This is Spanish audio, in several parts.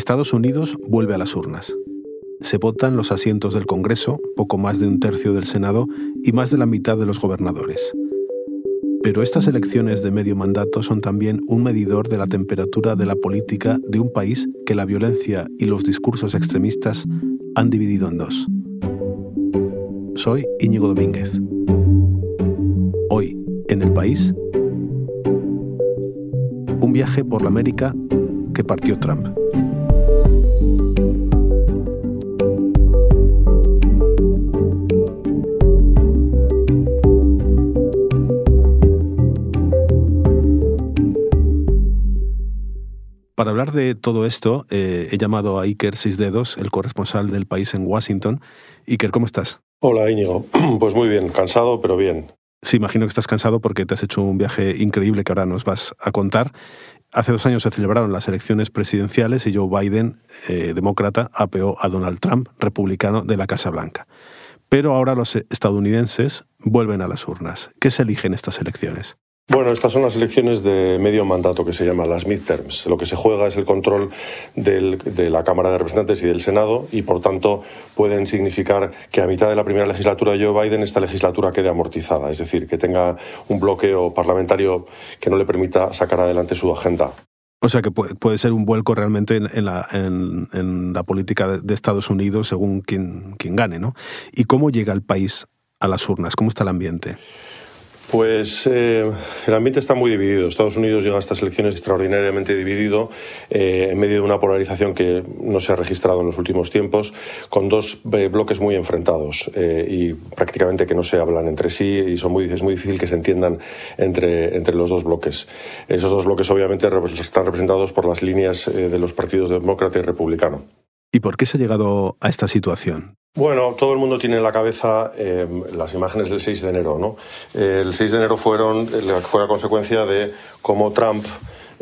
Estados Unidos vuelve a las urnas. Se votan los asientos del Congreso, poco más de un tercio del Senado y más de la mitad de los gobernadores. Pero estas elecciones de medio mandato son también un medidor de la temperatura de la política de un país que la violencia y los discursos extremistas han dividido en dos. Soy Íñigo Domínguez. Hoy, en el país, un viaje por la América que partió Trump. Para hablar de todo esto, eh, he llamado a Iker Dedos, el corresponsal del país en Washington. Iker, ¿cómo estás? Hola Íñigo, pues muy bien, cansado pero bien. Sí, imagino que estás cansado porque te has hecho un viaje increíble que ahora nos vas a contar. Hace dos años se celebraron las elecciones presidenciales y Joe Biden, eh, demócrata, apeó a Donald Trump, republicano de la Casa Blanca. Pero ahora los estadounidenses vuelven a las urnas. ¿Qué se elige en estas elecciones? Bueno, estas son las elecciones de medio mandato que se llaman las midterms. Lo que se juega es el control de la Cámara de Representantes y del Senado y, por tanto, pueden significar que a mitad de la primera legislatura de Joe Biden esta legislatura quede amortizada, es decir, que tenga un bloqueo parlamentario que no le permita sacar adelante su agenda. O sea que puede, ser un vuelco realmente en, la, política de Estados Unidos según quien, quien gane, ¿no? ¿Y cómo llega el país a las urnas? ¿Cómo está el ambiente? Pues eh, el ambiente está muy dividido. Estados Unidos llega a estas elecciones extraordinariamente dividido, eh, en medio de una polarización que no se ha registrado en los últimos tiempos, con dos eh, bloques muy enfrentados y prácticamente que no se hablan entre sí y son muy, es muy difícil que se entiendan entre, entre los dos bloques. Esos dos bloques obviamente están representados por las líneas de los partidos demócrata y republicano. ¿Y por qué se ha llegado a esta situación? Bueno, todo el mundo tiene en la cabeza eh, las imágenes del 6 de enero. ¿no? el 6 de enero fueron, fue la consecuencia de cómo Trump,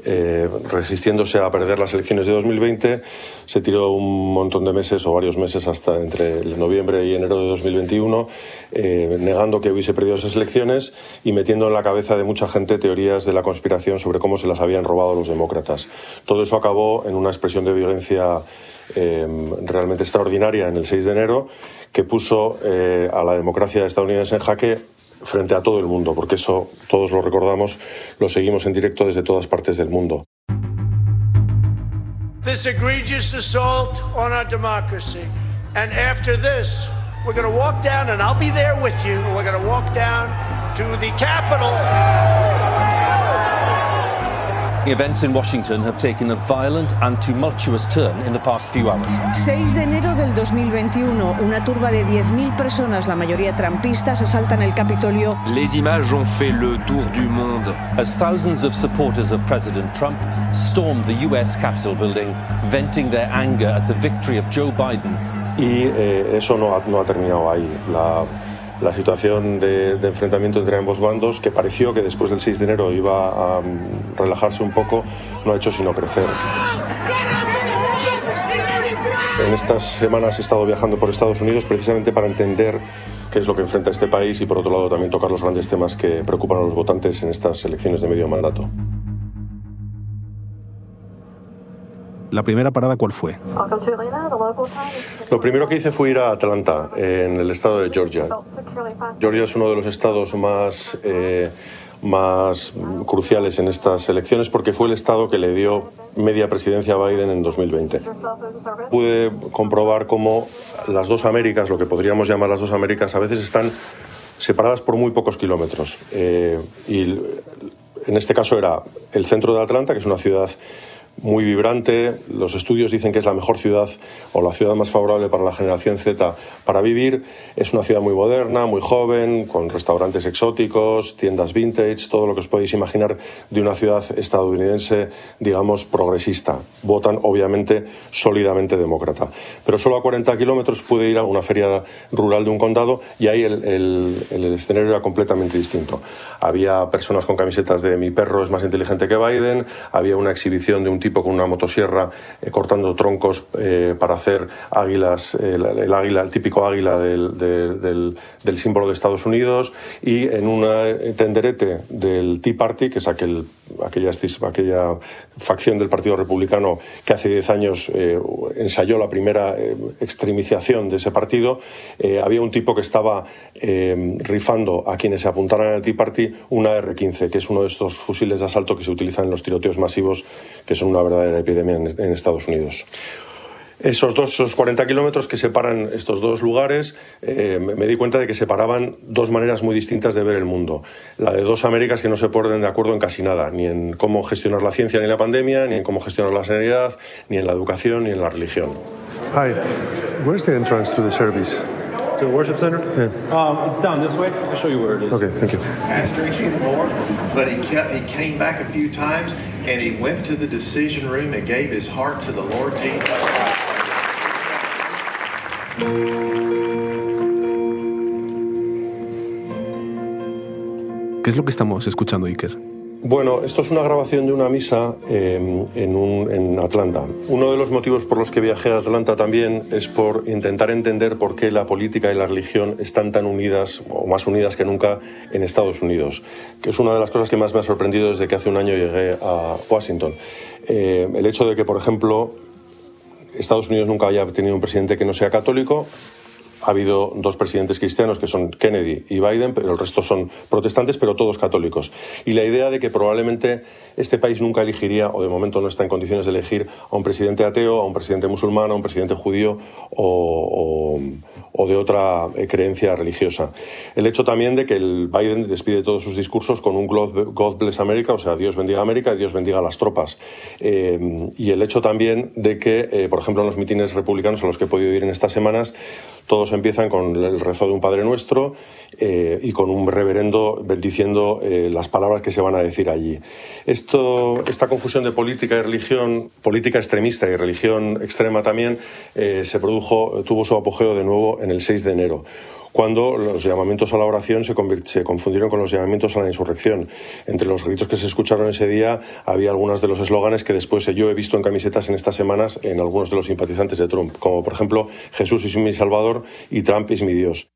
eh, resistiéndose a perder las elecciones de 2020, se tiró un montón de meses o varios meses hasta entre noviembre y enero de 2021, eh, negando que hubiese perdido esas elecciones y metiendo en la cabeza de mucha gente teorías de la conspiración sobre cómo se las habían robado los demócratas. Todo eso acabó en una expresión de violencia Em, realmente extraordinaria en el 6 de enero que puso eh, a la democracia estadounidense en jaque frente a todo el mundo, porque eso todos lo recordamos, lo seguimos en directo desde todas partes del mundo. This egregious assault on our democracy. And after this, we're going to walk down, and I'll be there with you. We're going to walk down to the Capitol. Events in Washington have taken a violent and tumultuous turn in the past few hours. 6 de enero del 2021, una turba de 10.000 personas, la mayoría trampistas, asaltan el Capitolio. Les images ont fait le tour du monde. As thousands of supporters of President Trump stormed the US Capitol building, venting their anger at the victory of Joe Biden. Y eh, eso no ha, no ha terminado ahí. La la situación de, enfrentamiento entre ambos bandos, que pareció que después del 6 de enero iba a mm, relajarse un poco, no ha hecho sino crecer. En estas semanas he estado viajando por Estados Unidos precisamente para entender qué es lo que enfrenta este país y por otro lado también tocar los grandes temas que preocupan a los votantes en estas elecciones de medio mandato. ¿La primera parada cuál fue? Lo primero que hice fue ir a Atlanta, en el estado de Georgia. Georgia es uno de los estados más, eh, más cruciales en estas elecciones porque fue el estado que le dio media presidencia a Biden en 2020. Pude comprobar cómo las dos Américas, lo que podríamos llamar las dos Américas, a veces están separadas por muy pocos kilómetros. Eh, y en este caso era el centro de Atlanta, que es una ciudad muy vibrante. Los estudios dicen que es la mejor ciudad o la ciudad más favorable para la generación Z para vivir. Es una ciudad muy moderna, muy joven, con restaurantes exóticos, tiendas vintage, todo lo que os podéis imaginar de una ciudad estadounidense, digamos, progresista. Votan, obviamente, sólidamente demócrata. Pero solo a 40 kilómetros pude ir a una feria rural de un condado y ahí el, escenario era completamente distinto. Había personas con camisetas de mi perro es más inteligente que Biden, había una exhibición de un tipo con una motosierra eh, cortando troncos eh, para hacer águilas, el, águila, el típico águila del, del, símbolo de Estados Unidos y en un tenderete del Tea Party, que es aquel aquella facción del Partido Republicano que hace 10 años eh, ensayó la primera eh, extremización de ese partido, eh, había un tipo que estaba rifando a quienes se apuntaran al Tea Party una R-15, que es uno de estos fusiles de asalto que se utilizan en los tiroteos masivos, que son una verdadera epidemia en Estados Unidos. Esos dos, esos 40 kilómetros que separan estos dos lugares, eh, me, di cuenta de que separaban dos maneras muy distintas de ver el mundo. La de dos Américas que no se ponen de acuerdo en casi nada, ni en cómo gestionar la ciencia ni la pandemia, ni en cómo gestionar la sanidad, ni en la educación, ni en la religión. Hi, where's the entrance to the service? To the worship center? Yeah. Um, it's down this way. I'll show you where it is. Okay, thank you. Pastor anymore, but he, he came back a few times and he went to the decision room and gave his heart to the Lord Jesus. ¿Qué es lo que estamos escuchando, Iker? Bueno, esto es una grabación de una misa em, en, Atlanta. Uno de los motivos por los que viajé a Atlanta también es por intentar entender por qué la política y la religión están tan unidas o más unidas que nunca en Estados Unidos, que es una de las cosas que más me ha sorprendido desde que hace un año llegué a Washington. Eh, el hecho de que, por ejemplo, Estados Unidos nunca haya tenido un presidente que no sea católico. Ha habido dos presidentes cristianos que son Kennedy y Biden, pero el resto son protestantes, pero todos católicos. Y la idea de que probablemente este país nunca elegiría, o de momento no está en condiciones de elegir, a un presidente ateo, a un presidente musulmán, a un presidente judío o, de otra eh, creencia religiosa. El hecho también de que el Biden despide todos sus discursos con un God bless America, o sea, Dios bendiga América y Dios bendiga a las tropas. Eh, y el hecho también de que, eh, por ejemplo, en los mitines republicanos a los que he podido ir en estas semanas, todos empiezan con el rezo de un Padre Nuestro y con un reverendo bendiciendo las palabras que se van a decir allí. Esto, esta confusión de política y religión, política extremista y religión extrema también, se produjo, tuvo su apogeo de nuevo en el 6 de enero, cuando los llamamientos a la oración se, se, confundieron con los llamamientos a la insurrección. Entre los gritos que se escucharon ese día había algunos de los eslóganes que después yo he visto en camisetas en estas semanas en algunos de los simpatizantes de Trump, como por ejemplo Jesús es mi Salvador y Trump es mi Dios.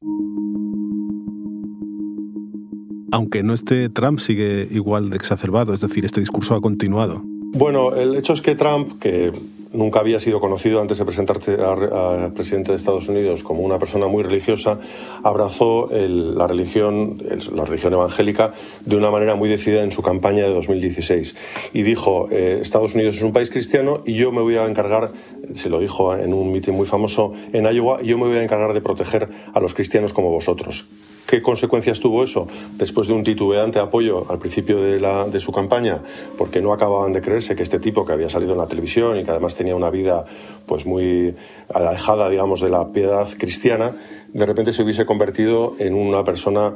Aunque no esté Trump, sigue igual de exacerbado, es decir, este discurso ha continuado. Bueno, el hecho es que Trump, que nunca había sido conocido antes de presentarse a, presidente de Estados Unidos como una persona muy religiosa, abrazó la, religión, la religión evangélica de una manera muy decidida en su campaña de 2016 y dijo, eh, Estados Unidos es un país cristiano y yo me voy a encargar, se lo dijo en un mitin muy famoso en Iowa, yo me voy a encargar de proteger a los cristianos como vosotros. ¿Qué consecuencias tuvo eso? Después de un titubeante apoyo al principio de, su campaña, porque no acababan de creerse que este tipo que había salido en la televisión y que además tenía una vida pues muy alejada, digamos, de la piedad cristiana, de repente se hubiese convertido en una persona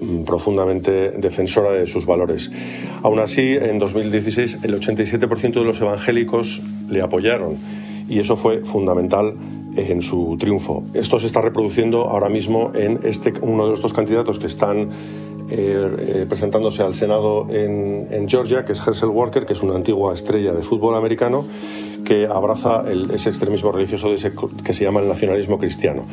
mm, profundamente defensora de sus valores. Aún así, en 2016 el 87% de los evangélicos le apoyaron y eso fue fundamental en su triunfo. Esto se está reproduciendo ahora mismo en este, uno de los dos candidatos que están eh, eh, presentándose al Senado en, en, Georgia, que es Herschel Walker, que es una antigua estrella de fútbol americano que abraza ese extremismo religioso que se llama el nacionalismo cristiano.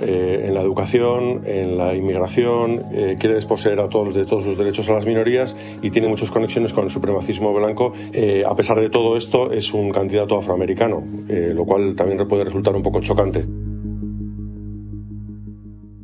Eh, en la educación, en la inmigración, eh, quiere desposeer a todos de todos sus derechos a las minorías y tiene muchas conexiones con el supremacismo blanco. Eh, a pesar de todo esto, es un candidato afroamericano, lo cual también puede resultar un poco chocante.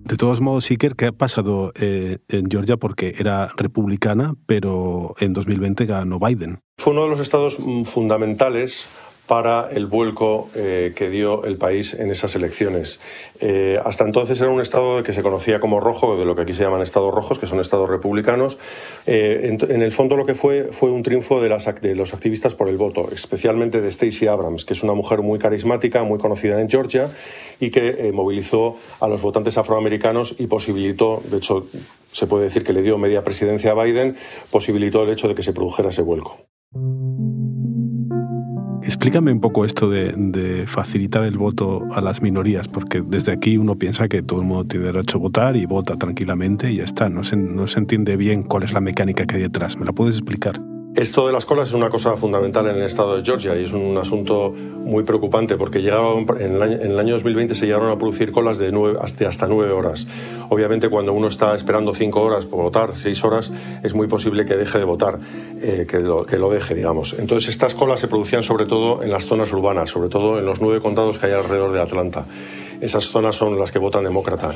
De todos modos, Iker, ¿qué ha pasado en Georgia? Porque era republicana, pero en 2020 ganó Biden. Fue uno de los estados mm, fundamentales para el vuelco eh, que dio el país en esas elecciones. Eh, hasta entonces era un estado que se conocía como rojo, de lo que aquí se llaman estados rojos, que son estados republicanos. Eh, en, el fondo lo que fue fue un triunfo de, de los activistas por el voto, especialmente de Stacey Abrams, que es una mujer muy carismática, muy conocida en Georgia y que movilizó a los votantes afroamericanos y posibilitó, de hecho se puede decir que le dio media presidencia a Biden, posibilitó el hecho de que se produjera ese vuelco. Explícame un poco esto de, facilitar el voto a las minorías, porque desde aquí uno piensa que todo el mundo tiene derecho a votar y vota tranquilamente y ya está. No se, no se entiende bien cuál es la mecánica que hay detrás. ¿Me la puedes explicar? Esto de las colas es una cosa fundamental en el estado de Georgia y es un asunto muy preocupante porque llegaron, en, el año, 2020 se llegaron a producir colas de, hasta nueve horas. Obviamente cuando uno está esperando cinco horas por votar, seis horas, es muy posible que deje de votar, eh, que, lo, que lo deje, digamos. Entonces estas colas se producían sobre todo en las zonas urbanas, sobre todo en los nueve condados que hay alrededor de Atlanta. Esas zonas son las que votan demócrata.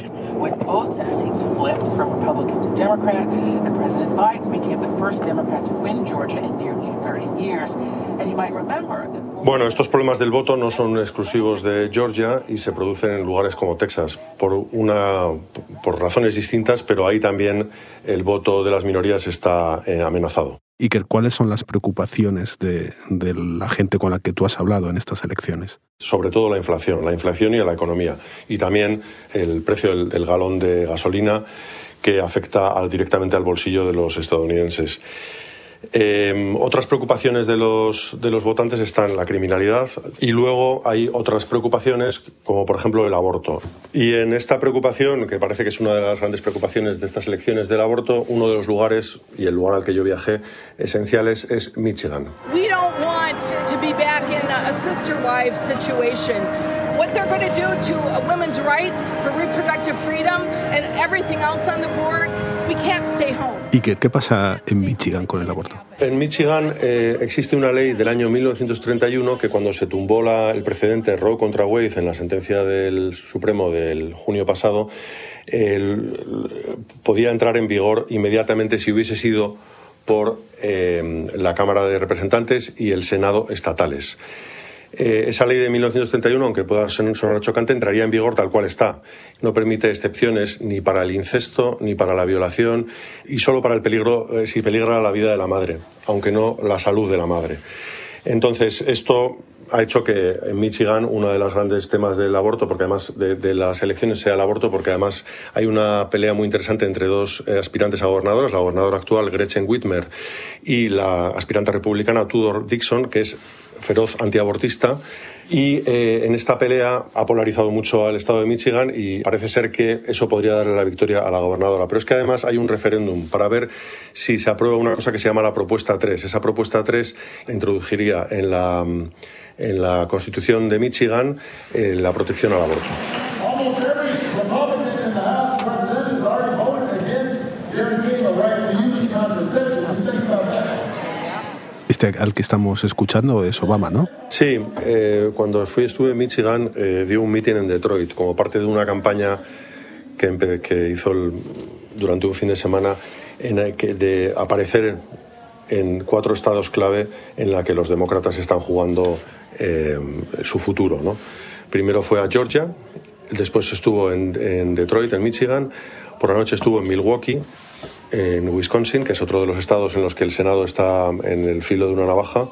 Bueno, estos problemas del voto no son exclusivos de Georgia y se producen en lugares como Texas por, una, por razones distintas, pero ahí también el voto de las minorías está eh, amenazado. Iker, ¿cuáles son las preocupaciones de, la gente con la que tú has hablado en estas elecciones? Sobre todo la inflación, la inflación y la economía. Y también el precio del galón de gasolina que afecta directamente al bolsillo de los estadounidenses. Eh, otras preocupaciones de los, de los votantes están la criminalidad y luego hay otras preocupaciones como por ejemplo el aborto. Y en esta preocupación, que parece que es una de las grandes preocupaciones de estas elecciones del aborto, uno de los lugares y el lugar al que yo viajé esenciales es Michigan. We don't want to be back in a sister wives situation. What they're going to do to a woman's right for reproductive freedom and everything else on the board, ¿Y qué, qué pasa en Michigan con el aborto? En Michigan eh, existe una ley del año 1931 que cuando se tumbó la, el precedente Roe contra Wade en la sentencia del Supremo del junio pasado, el, podía entrar en vigor inmediatamente si hubiese sido por eh, la Cámara de Representantes y el Senado estatales. Eh, esa ley de 1931, aunque pueda sonar chocante, entraría en vigor tal cual está. No permite excepciones ni para el incesto ni para la violación y solo para el peligro, eh, si peligra la vida de la madre, aunque no la salud de la madre. Entonces, esto ha hecho que en Michigan uno de los grandes temas del aborto, porque además de, las elecciones sea el aborto, porque además hay una pelea muy interesante entre dos eh, aspirantes a gobernadoras, la gobernadora actual Gretchen Whitmer y la aspirante republicana Tudor Dixon, que es feroz antiabortista y eh, en esta pelea ha polarizado mucho al estado de Michigan y parece ser que eso podría darle la victoria a la gobernadora. Pero es que además hay un referéndum para ver si se aprueba una cosa que se llama la propuesta 3. Esa propuesta 3 introduciría en la, en la Constitución de Michigan eh, la protección al aborto. Este al que estamos escuchando es Obama, ¿no? Sí, eh, cuando fui, estuve en Michigan, eh, dio un meeting en Detroit como parte de una campaña que, que hizo durante un fin de semana en de aparecer en cuatro estados clave en la que los demócratas están jugando eh, su futuro. ¿no? Primero fue a Georgia, después estuvo en, en Detroit, en Michigan, por la noche estuvo en Milwaukee en Wisconsin, que es otro de los estados en los que el Senado está en el filo de una navaja,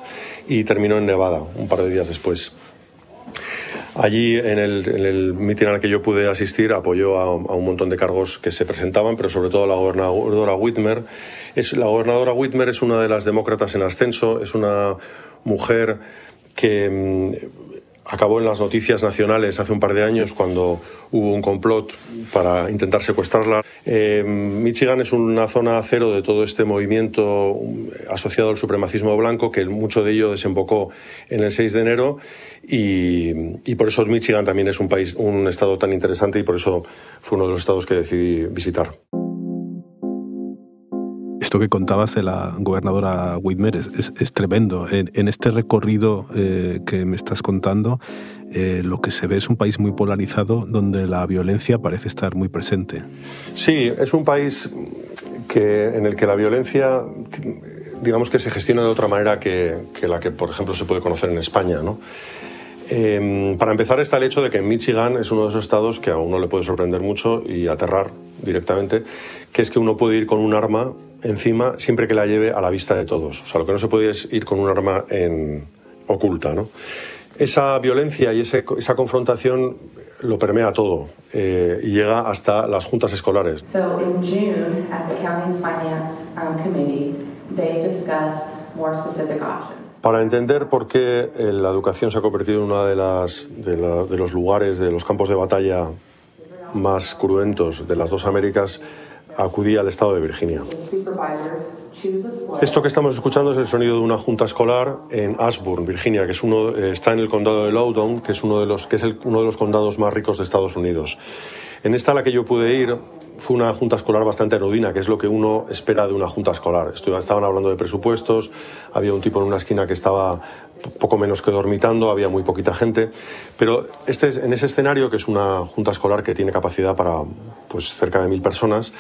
y terminó en Nevada un par de días después. Allí, en el, en el mitin al que yo pude asistir, apoyó a, un montón de cargos que se presentaban, pero sobre todo a la gobernadora Whitmer. Es, la gobernadora Whitmer es una de las demócratas en ascenso, es una mujer que mm, acabó en las noticias nacionales hace un par de años cuando hubo un complot para intentar secuestrarla. Eh, Michigan es una zona cero de todo este movimiento asociado al supremacismo blanco, que mucho de ello desembocó en el 6 de enero y, y, por eso Michigan también es un país, un estado tan interesante y por eso fue uno de los estados que decidí visitar. Esto que contabas de la gobernadora Whitmer es, tremendo. En, este recorrido eh, que me estás contando, eh, lo que se ve es un país muy polarizado donde la violencia parece estar muy presente. Sí, es un país que, en el que la violencia, digamos que se gestiona de otra manera que, la que, por ejemplo, se puede conocer en España. ¿no? Em, para empezar está el hecho de que Michigan es uno de esos estados que a uno le puede sorprender mucho y aterrar directamente, que es que uno puede ir con un arma encima siempre que la lleve a la vista de todos. O sea, lo que no se puede es ir con un arma en, oculta. ¿no? Esa violencia y ese, esa confrontación lo permea todo eh, y llega hasta las juntas escolares. So in June, at the finance um, they discussed more specific options. Para entender por qué eh, la educación se ha convertido en uno de, las, de, la, de los lugares, de los campos de batalla más cruentos de las dos Américas, acudí al estado de Virginia. Esto que estamos escuchando es el sonido de una junta escolar en Ashburn, Virginia, que es uno, eh, está en el condado de Loudoun, que es uno de los que es uno de los condados más ricos de Estados Unidos. En esta a la que yo pude ir fue una junta escolar bastante anodina, que es lo que uno espera de una junta escolar. Estaban hablando de presupuestos, había un tipo en una esquina que estaba poco menos que dormitando, había muy poquita gente, pero este, en ese escenario, que es una junta escolar que tiene capacidad para pues, cerca de mil personas,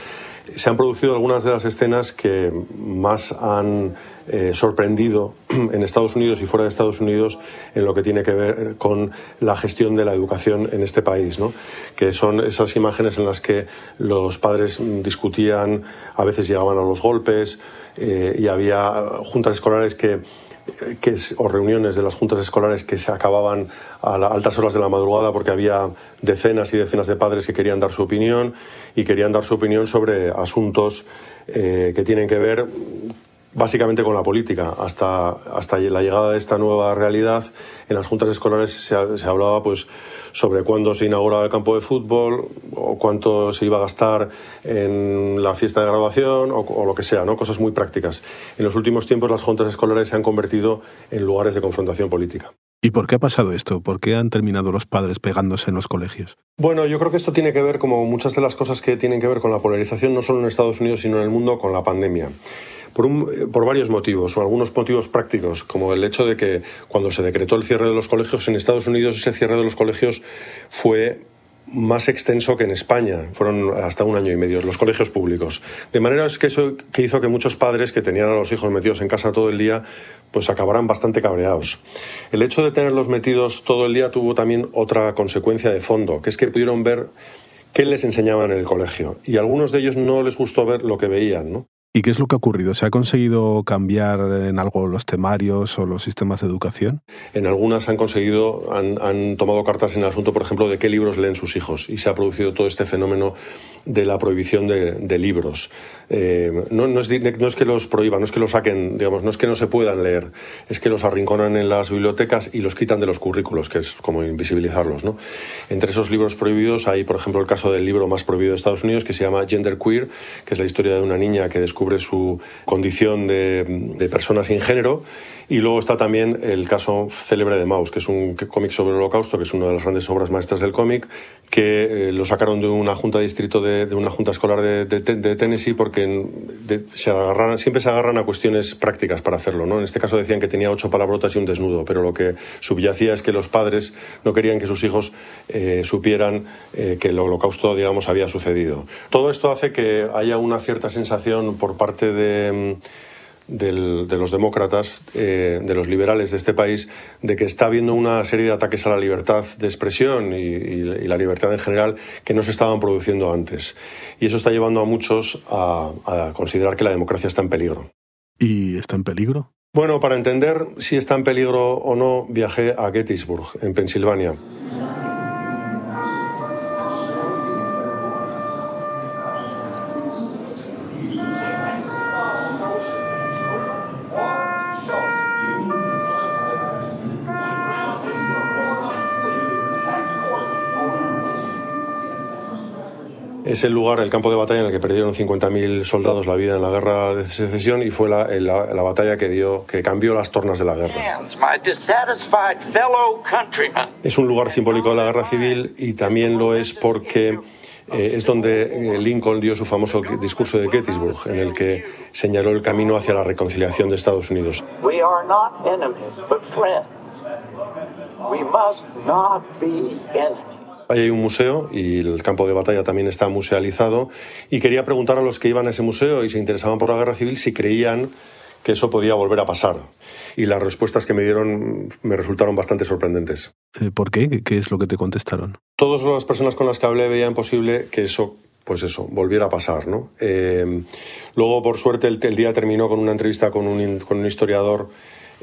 se han producido algunas de las escenas que más han eh, sorprendido en Estados Unidos y fuera de Estados Unidos en lo que tiene que ver con la gestión de la educación en este país, ¿no? que son esas imágenes en las que los padres discutían, a veces llegaban a los golpes eh, y había juntas escolares que que o reuniones de las juntas escolares que se acababan a altas horas de la madrugada porque había decenas y decenas de padres que querían dar su opinión y querían dar su opinión sobre asuntos eh, que tienen que ver básicamente con la política. Hasta, hasta la llegada de esta nueva realidad, en las juntas escolares se, hablaba pues, sobre cuándo se inauguraba el campo de fútbol o cuánto se iba a gastar en la fiesta de graduación o, lo que sea, ¿no? cosas muy prácticas. En los últimos tiempos las juntas escolares se han convertido en lugares de confrontación política. ¿Y por qué ha pasado esto? ¿Por qué han terminado los padres pegándose en los colegios? Bueno, yo creo que esto tiene que ver, como muchas de las cosas que tienen que ver con la polarización, no solo en Estados Unidos, sino en el mundo, con la pandemia por, varios motivos, o algunos motivos prácticos, como el hecho de que cuando se decretó el cierre de los colegios en Estados Unidos, ese cierre de los colegios fue más extenso que en España, fueron hasta un año y medio, los colegios públicos. De manera que eso que hizo que muchos padres que tenían a los hijos metidos en casa todo el día, pues acabaran bastante cabreados. El hecho de tenerlos metidos todo el día tuvo también otra consecuencia de fondo, que es que pudieron ver qué les enseñaban en el colegio. Y a algunos de ellos no les gustó ver lo que veían, ¿no? ¿Y qué es lo que ha ocurrido? ¿Se ha conseguido cambiar en algo los temarios o los sistemas de educación? En algunas han conseguido, han, tomado cartas en el asunto, por ejemplo, de qué libros leen sus hijos y se ha producido todo este fenómeno de la prohibición de, libros. Eh, no, es, que los prohíban, no es que los saquen, digamos, no es que no se puedan leer, es que los arrinconan en las bibliotecas y los quitan de los currículos, que es como invisibilizarlos. ¿no? Entre esos libros prohibidos hay, por ejemplo, el caso del libro más prohibido de Estados Unidos, que se llama Gender Queer, que es la historia de una niña que descubre su condición de, de persona sin género y luego está también el caso célebre de Maus, que es un cómic sobre el holocausto, que es una de las grandes obras maestras del cómic, que eh, lo sacaron de una junta de distrito de, una junta escolar de, Tennessee porque se agarran, siempre se agarran a cuestiones prácticas para hacerlo. ¿no? En este caso decían que tenía ocho palabrotas y un desnudo, pero lo que subyacía es que los padres no querían que sus hijos eh, supieran eh, que el holocausto, digamos, había sucedido. Todo esto hace que haya una cierta sensación por parte de de los demócratas, eh, de los liberales de este país, de que está habiendo una serie de ataques a la libertad de expresión y, la libertad en general que no se estaban produciendo antes. Y eso está llevando a muchos a, a considerar que la democracia está en peligro. ¿Y está en peligro? Bueno, para entender si está en peligro o no, viajé a Gettysburg, en Pensilvania. Es el lugar, el campo de batalla en el que perdieron 50.000 soldados la vida en la guerra de secesión y fue la, la, batalla que, dio, que cambió las tornas de la guerra. Es un lugar simbólico de la guerra civil y también lo es porque eh, es donde eh, Lincoln dio su famoso discurso de Gettysburg, en el que señaló el camino hacia la reconciliación de Estados Unidos. We are not enemies, but friends. We must not be enemies. Ahí hay un museo y el campo de batalla también está musealizado. Y quería preguntar a los que iban a ese museo y se interesaban por la guerra civil si creían que eso podía volver a pasar. Y las respuestas que me dieron me resultaron bastante sorprendentes. Eh, ¿Por qué? ¿Qué es lo que te contestaron? Todas las personas con las que hablé veían posible que eso pues eso, volviera a pasar. ¿no? Eh, luego, por suerte, el, día terminó con una entrevista con un, con un historiador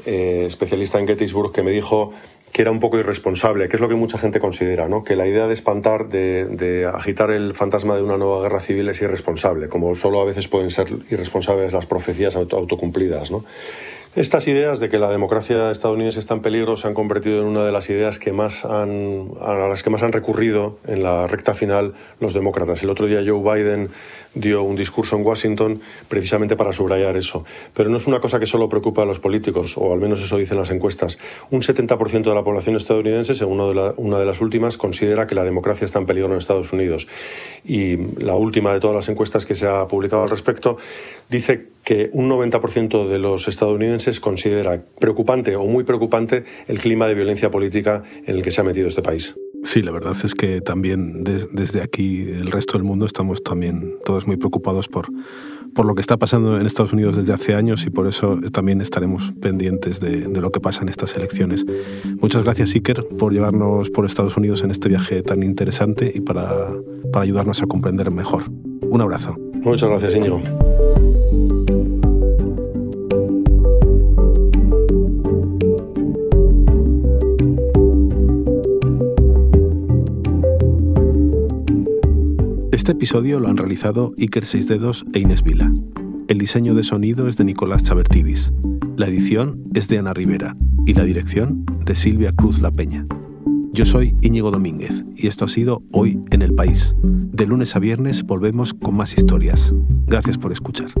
eh, especialista en Gettysburg que me dijo que era un poco irresponsable, que es lo que mucha gente considera, ¿no? que la idea de espantar, de, agitar el fantasma de una nueva guerra civil es irresponsable, como solo a veces pueden ser irresponsables las profecías autocumplidas. ¿no? Estas ideas de que la democracia estadounidense está en peligro se han convertido en una de las ideas que más han, a las que más han recurrido en la recta final los demócratas. El otro día Joe Biden dio un discurso en Washington precisamente para subrayar eso. Pero no es una cosa que solo preocupa a los políticos, o al menos eso dicen las encuestas. Un 70% de la población estadounidense, según una de las últimas, considera que la democracia está en peligro en Estados Unidos. Y la última de todas las encuestas que se ha publicado al respecto dice que un 90% de los estadounidenses considera preocupante o muy preocupante el clima de violencia política en el que se ha metido este país. Sí, la verdad es que también desde aquí, el resto del mundo, estamos también todos muy preocupados por, por lo que está pasando en Estados Unidos desde hace años y por eso también estaremos pendientes de, de lo que pasa en estas elecciones. Muchas gracias, Iker, por llevarnos por Estados Unidos en este viaje tan interesante y para, para ayudarnos a comprender mejor. Un abrazo. Muchas gracias, Íñigo. Este episodio lo han realizado Iker Seisdedos e Inés Vila. El diseño de sonido es de Nicolás Chabertidis. La edición es de Ana Rivera y la dirección de Silvia Cruz La Peña. Yo soy Íñigo Domínguez y esto ha sido Hoy en el País. De lunes a viernes volvemos con más historias. Gracias por escuchar.